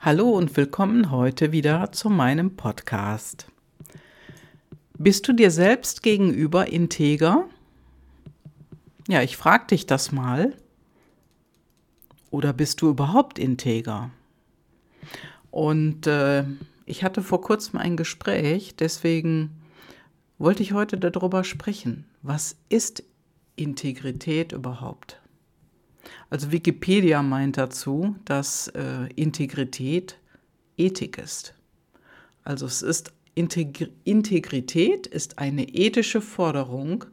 Hallo und willkommen heute wieder zu meinem Podcast. Bist du dir selbst gegenüber integer? Ja, ich frage dich das mal. Oder bist du überhaupt integer? Und äh, ich hatte vor kurzem ein Gespräch, deswegen wollte ich heute darüber sprechen. Was ist Integrität überhaupt? Also Wikipedia meint dazu, dass äh, Integrität Ethik ist. Also es ist Integr Integrität ist eine ethische Forderung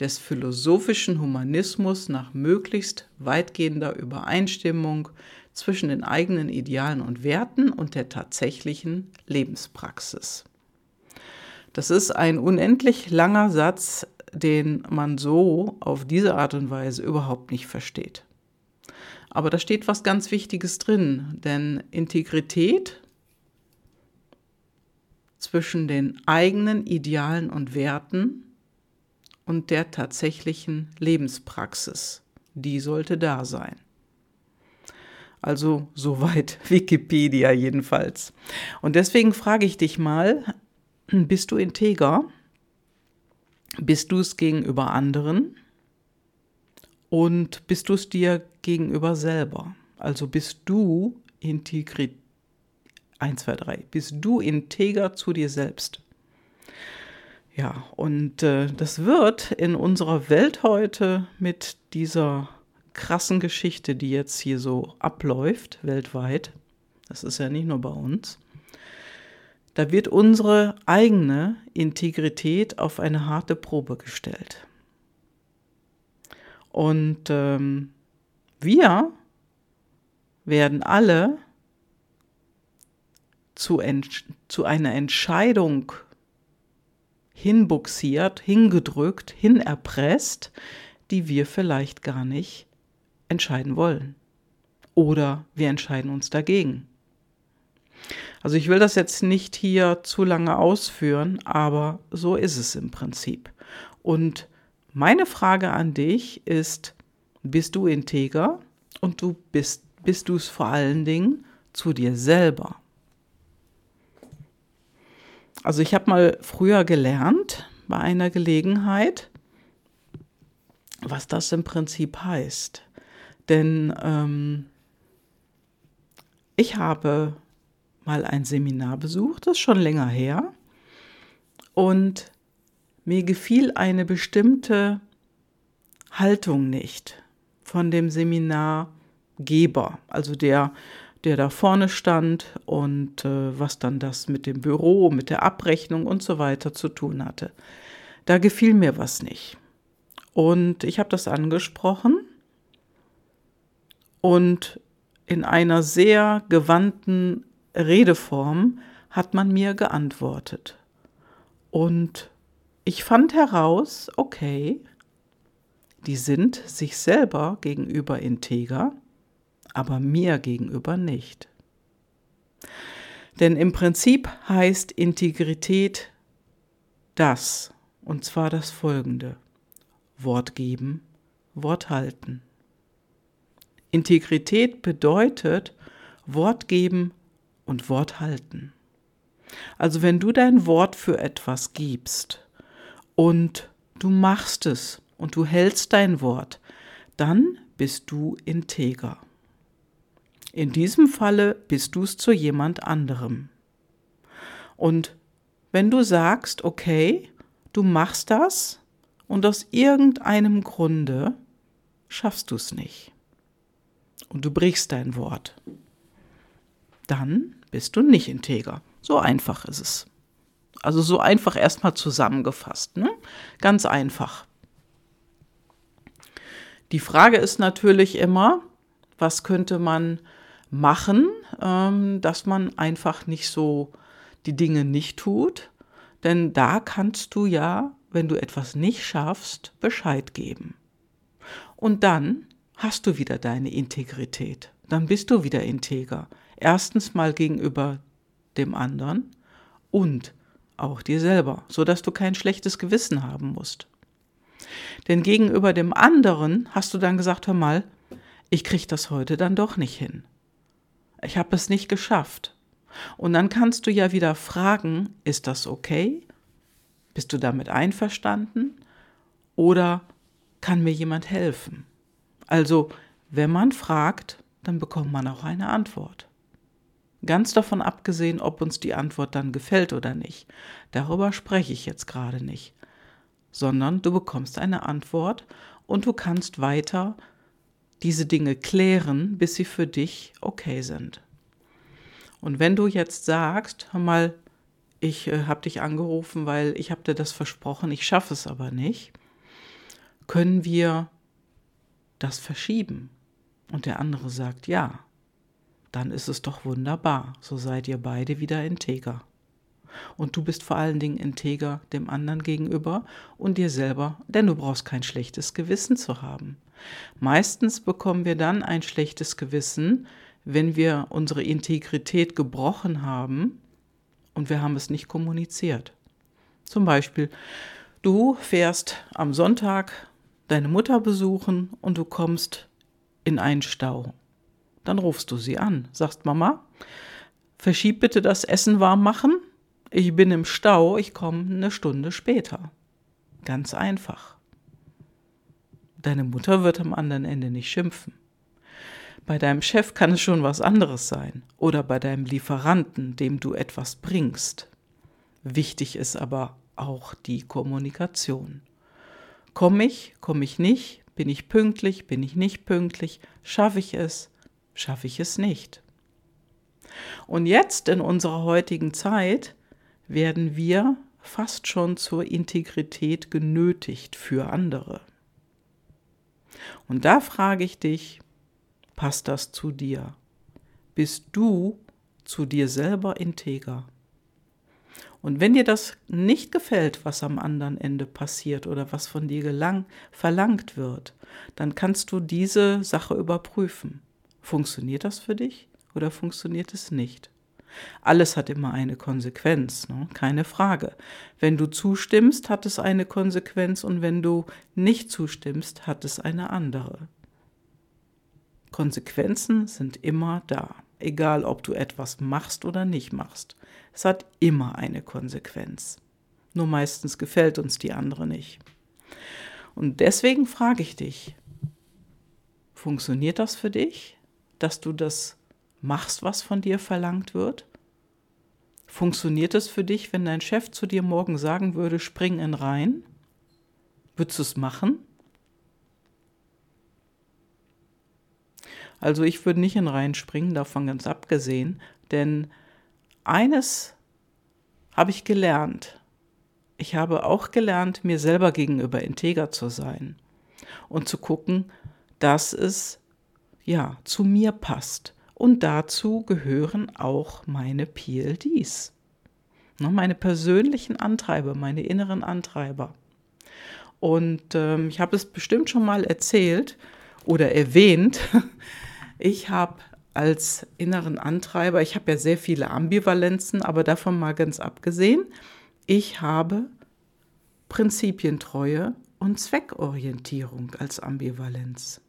des philosophischen Humanismus nach möglichst weitgehender Übereinstimmung zwischen den eigenen Idealen und Werten und der tatsächlichen Lebenspraxis. Das ist ein unendlich langer Satz, den man so auf diese Art und Weise überhaupt nicht versteht. Aber da steht was ganz Wichtiges drin, denn Integrität zwischen den eigenen Idealen und Werten und der tatsächlichen Lebenspraxis, die sollte da sein. Also soweit Wikipedia jedenfalls. Und deswegen frage ich dich mal, bist du integer? Bist du es gegenüber anderen? Und bist du es dir gegenüber selber? Also bist du integriert. 1, 2, 3. Bist du integer zu dir selbst? Ja, und äh, das wird in unserer Welt heute mit dieser krassen Geschichte, die jetzt hier so abläuft, weltweit, das ist ja nicht nur bei uns, da wird unsere eigene Integrität auf eine harte Probe gestellt. Und ähm, wir werden alle zu, zu einer Entscheidung hinbuxiert, hingedrückt, hinerpresst, die wir vielleicht gar nicht entscheiden wollen. Oder wir entscheiden uns dagegen. Also ich will das jetzt nicht hier zu lange ausführen, aber so ist es im Prinzip. Und meine Frage an dich ist, bist du integer und du bist, bist du es vor allen Dingen zu dir selber? Also ich habe mal früher gelernt bei einer Gelegenheit, was das im Prinzip heißt. Denn ähm, ich habe mal ein Seminar besucht, das ist schon länger her. Und mir gefiel eine bestimmte Haltung nicht von dem Seminargeber, also der, der da vorne stand und äh, was dann das mit dem Büro, mit der Abrechnung und so weiter zu tun hatte. Da gefiel mir was nicht. Und ich habe das angesprochen und in einer sehr gewandten Redeform hat man mir geantwortet. Und ich fand heraus, okay, die sind sich selber gegenüber integer, aber mir gegenüber nicht. Denn im Prinzip heißt Integrität das, und zwar das folgende. Wort geben, Wort halten. Integrität bedeutet Wort geben und Wort halten. Also wenn du dein Wort für etwas gibst, und du machst es und du hältst dein Wort, dann bist du integer. In diesem Falle bist du es zu jemand anderem. Und wenn du sagst, okay, du machst das und aus irgendeinem Grunde schaffst du es nicht und du brichst dein Wort, dann bist du nicht integer. So einfach ist es. Also so einfach erstmal zusammengefasst. Ne? Ganz einfach. Die Frage ist natürlich immer, was könnte man machen, ähm, dass man einfach nicht so die Dinge nicht tut. Denn da kannst du ja, wenn du etwas nicht schaffst, Bescheid geben. Und dann hast du wieder deine Integrität. Dann bist du wieder integer. Erstens mal gegenüber dem anderen und auch dir selber, so dass du kein schlechtes Gewissen haben musst. Denn gegenüber dem anderen hast du dann gesagt, hör mal, ich krieg das heute dann doch nicht hin. ich habe es nicht geschafft. Und dann kannst du ja wieder fragen, ist das okay? Bist du damit einverstanden? Oder kann mir jemand helfen? Also, wenn man fragt, dann bekommt man auch eine Antwort. Ganz davon abgesehen, ob uns die Antwort dann gefällt oder nicht. Darüber spreche ich jetzt gerade nicht. Sondern du bekommst eine Antwort und du kannst weiter diese Dinge klären, bis sie für dich okay sind. Und wenn du jetzt sagst, hör mal, ich äh, habe dich angerufen, weil ich habe dir das versprochen, ich schaffe es aber nicht, können wir das verschieben? Und der andere sagt ja, dann ist es doch wunderbar, so seid ihr beide wieder integer. Und du bist vor allen Dingen integer dem anderen gegenüber und dir selber, denn du brauchst kein schlechtes Gewissen zu haben. Meistens bekommen wir dann ein schlechtes Gewissen, wenn wir unsere Integrität gebrochen haben und wir haben es nicht kommuniziert. Zum Beispiel, du fährst am Sonntag deine Mutter besuchen und du kommst in einen Stau. Dann rufst du sie an, sagst Mama, verschieb bitte das Essen warm machen. Ich bin im Stau, ich komme eine Stunde später. Ganz einfach. Deine Mutter wird am anderen Ende nicht schimpfen. Bei deinem Chef kann es schon was anderes sein oder bei deinem Lieferanten, dem du etwas bringst. Wichtig ist aber auch die Kommunikation. Komme ich, komme ich nicht, bin ich pünktlich, bin ich nicht pünktlich, schaffe ich es, schaffe ich es nicht. Und jetzt in unserer heutigen Zeit werden wir fast schon zur Integrität genötigt für andere. Und da frage ich dich, passt das zu dir? Bist du zu dir selber integer? Und wenn dir das nicht gefällt, was am anderen Ende passiert oder was von dir gelang, verlangt wird, dann kannst du diese Sache überprüfen. Funktioniert das für dich oder funktioniert es nicht? Alles hat immer eine Konsequenz, ne? keine Frage. Wenn du zustimmst, hat es eine Konsequenz und wenn du nicht zustimmst, hat es eine andere. Konsequenzen sind immer da, egal ob du etwas machst oder nicht machst. Es hat immer eine Konsequenz. Nur meistens gefällt uns die andere nicht. Und deswegen frage ich dich, funktioniert das für dich, dass du das machst, was von dir verlangt wird? Funktioniert es für dich, wenn dein Chef zu dir morgen sagen würde, spring in rein? Würdest du es machen? Also ich würde nicht in Reihen springen, davon ganz abgesehen, denn eines habe ich gelernt. Ich habe auch gelernt, mir selber gegenüber integer zu sein und zu gucken, dass es ja zu mir passt. Und dazu gehören auch meine PLDs, ne, meine persönlichen Antreiber, meine inneren Antreiber. Und ähm, ich habe es bestimmt schon mal erzählt oder erwähnt. Ich habe als inneren Antreiber, ich habe ja sehr viele Ambivalenzen, aber davon mal ganz abgesehen, ich habe Prinzipientreue und Zweckorientierung als Ambivalenz.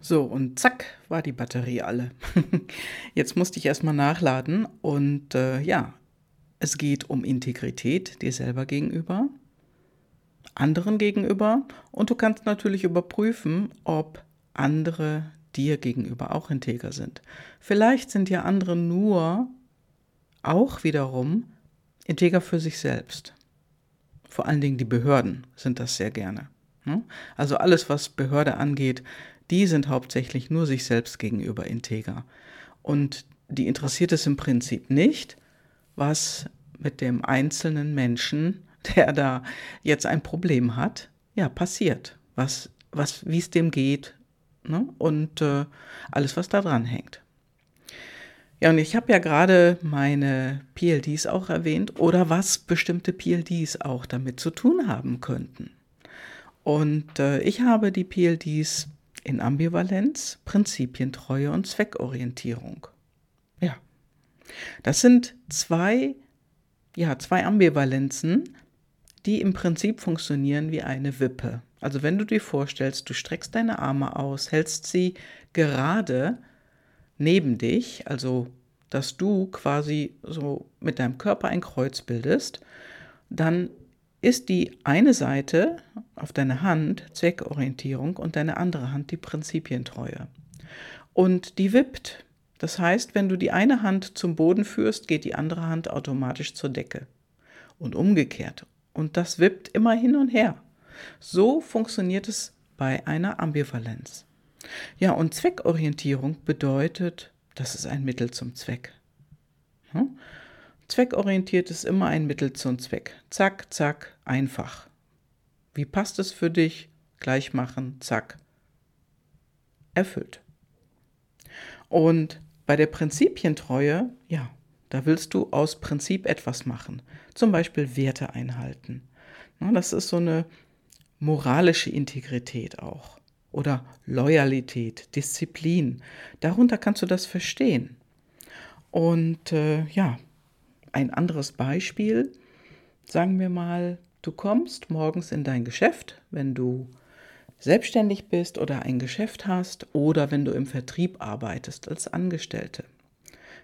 So, und zack, war die Batterie alle. Jetzt musste ich erstmal nachladen und äh, ja, es geht um Integrität dir selber gegenüber, anderen gegenüber und du kannst natürlich überprüfen, ob andere dir gegenüber auch integer sind. Vielleicht sind ja andere nur auch wiederum integer für sich selbst. Vor allen Dingen die Behörden sind das sehr gerne. Ne? Also alles, was Behörde angeht, die sind hauptsächlich nur sich selbst gegenüber integer. Und die interessiert es im Prinzip nicht, was mit dem einzelnen Menschen, der da jetzt ein Problem hat, ja, passiert. Was, was, wie es dem geht, ne? und äh, alles, was da dran hängt. Ja, und ich habe ja gerade meine PLDs auch erwähnt oder was bestimmte PLDs auch damit zu tun haben könnten. Und äh, ich habe die PLDs in Ambivalenz, Prinzipientreue und Zweckorientierung. Ja, das sind zwei, ja, zwei Ambivalenzen, die im Prinzip funktionieren wie eine Wippe. Also wenn du dir vorstellst, du streckst deine Arme aus, hältst sie gerade neben dich, also dass du quasi so mit deinem Körper ein Kreuz bildest, dann ist die eine Seite auf deiner Hand Zweckorientierung und deine andere Hand die Prinzipientreue. Und die wippt. Das heißt, wenn du die eine Hand zum Boden führst, geht die andere Hand automatisch zur Decke. Und umgekehrt. Und das wippt immer hin und her. So funktioniert es bei einer Ambivalenz. Ja, und Zweckorientierung bedeutet, das ist ein Mittel zum Zweck. Hm? Zweckorientiert ist immer ein Mittel zum Zweck. Zack, zack, einfach. Wie passt es für dich? Gleich machen, zack. Erfüllt. Und bei der Prinzipientreue, ja, da willst du aus Prinzip etwas machen. Zum Beispiel Werte einhalten. Das ist so eine moralische Integrität auch. Oder Loyalität, Disziplin. Darunter kannst du das verstehen. Und äh, ja, ein anderes Beispiel, sagen wir mal, du kommst morgens in dein Geschäft, wenn du selbstständig bist oder ein Geschäft hast oder wenn du im Vertrieb arbeitest als Angestellte.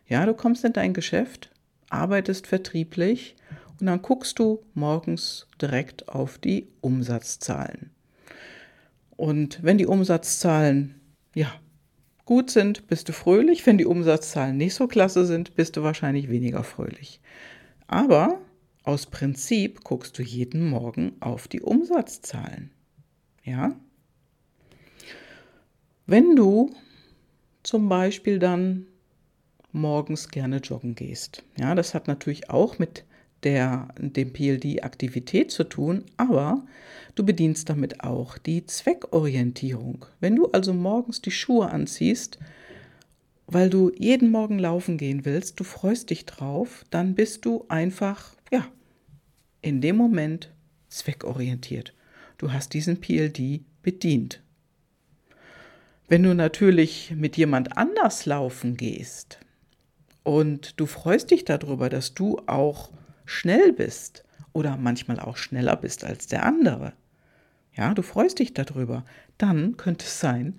Ja, du kommst in dein Geschäft, arbeitest vertrieblich und dann guckst du morgens direkt auf die Umsatzzahlen. Und wenn die Umsatzzahlen ja gut sind, bist du fröhlich. Wenn die Umsatzzahlen nicht so klasse sind, bist du wahrscheinlich weniger fröhlich. Aber aus Prinzip guckst du jeden Morgen auf die Umsatzzahlen. Ja? Wenn du zum Beispiel dann morgens gerne joggen gehst. Ja, das hat natürlich auch mit der, dem PLD-Aktivität zu tun, aber du bedienst damit auch die Zweckorientierung. Wenn du also morgens die Schuhe anziehst, weil du jeden Morgen laufen gehen willst, du freust dich drauf, dann bist du einfach, ja, in dem Moment zweckorientiert. Du hast diesen PLD bedient. Wenn du natürlich mit jemand anders laufen gehst und du freust dich darüber, dass du auch schnell bist oder manchmal auch schneller bist als der andere, ja, du freust dich darüber, dann könnte es sein,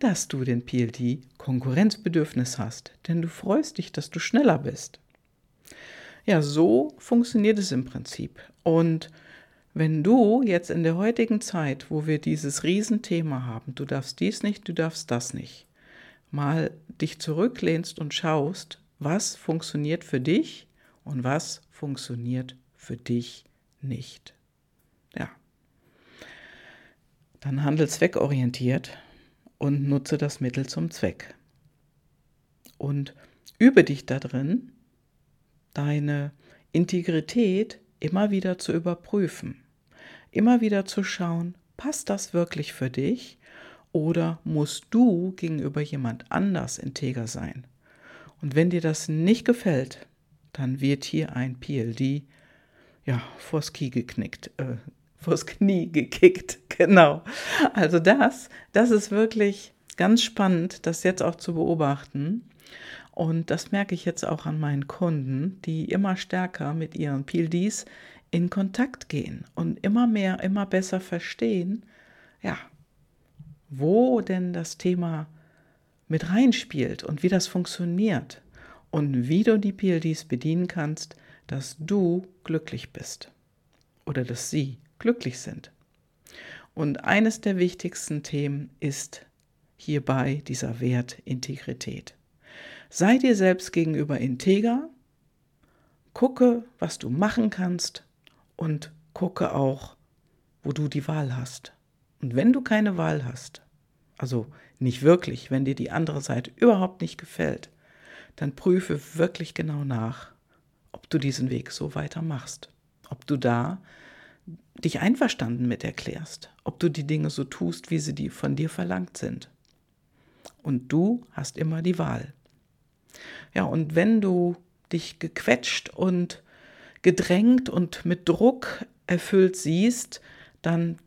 dass du den PLD Konkurrenzbedürfnis hast, denn du freust dich, dass du schneller bist. Ja, so funktioniert es im Prinzip. Und wenn du jetzt in der heutigen Zeit, wo wir dieses Riesenthema haben, du darfst dies nicht, du darfst das nicht, mal dich zurücklehnst und schaust, was funktioniert für dich und was funktioniert für dich nicht. Ja. Dann handel zweckorientiert und nutze das Mittel zum Zweck. Und übe dich darin, deine Integrität immer wieder zu überprüfen. Immer wieder zu schauen, passt das wirklich für dich oder musst du gegenüber jemand anders integer sein? Und wenn dir das nicht gefällt, dann wird hier ein PLD ja vors Knie geknickt, äh, vors Knie gekickt, genau. Also das, das ist wirklich ganz spannend, das jetzt auch zu beobachten. Und das merke ich jetzt auch an meinen Kunden, die immer stärker mit ihren PLDs in Kontakt gehen und immer mehr, immer besser verstehen, ja, wo denn das Thema mit reinspielt und wie das funktioniert und wie du die PLDs bedienen kannst, dass du glücklich bist oder dass sie glücklich sind. Und eines der wichtigsten Themen ist hierbei dieser Wert Integrität. Sei dir selbst gegenüber integer, gucke, was du machen kannst und gucke auch, wo du die Wahl hast. Und wenn du keine Wahl hast, also nicht wirklich, wenn dir die andere Seite überhaupt nicht gefällt, dann prüfe wirklich genau nach, ob du diesen Weg so weitermachst, ob du da dich einverstanden mit erklärst, ob du die Dinge so tust, wie sie die von dir verlangt sind. Und du hast immer die Wahl. Ja, und wenn du dich gequetscht und gedrängt und mit Druck erfüllt siehst, dann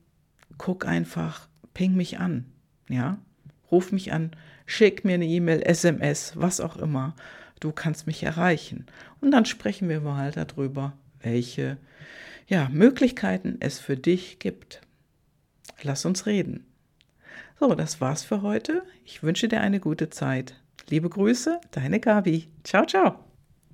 guck einfach, ping mich an, ja, ruf mich an, schick mir eine E-Mail, SMS, was auch immer. Du kannst mich erreichen. Und dann sprechen wir mal darüber, welche ja, Möglichkeiten es für dich gibt. Lass uns reden. So, das war's für heute. Ich wünsche dir eine gute Zeit. Liebe Grüße, deine Gabi. Ciao, ciao.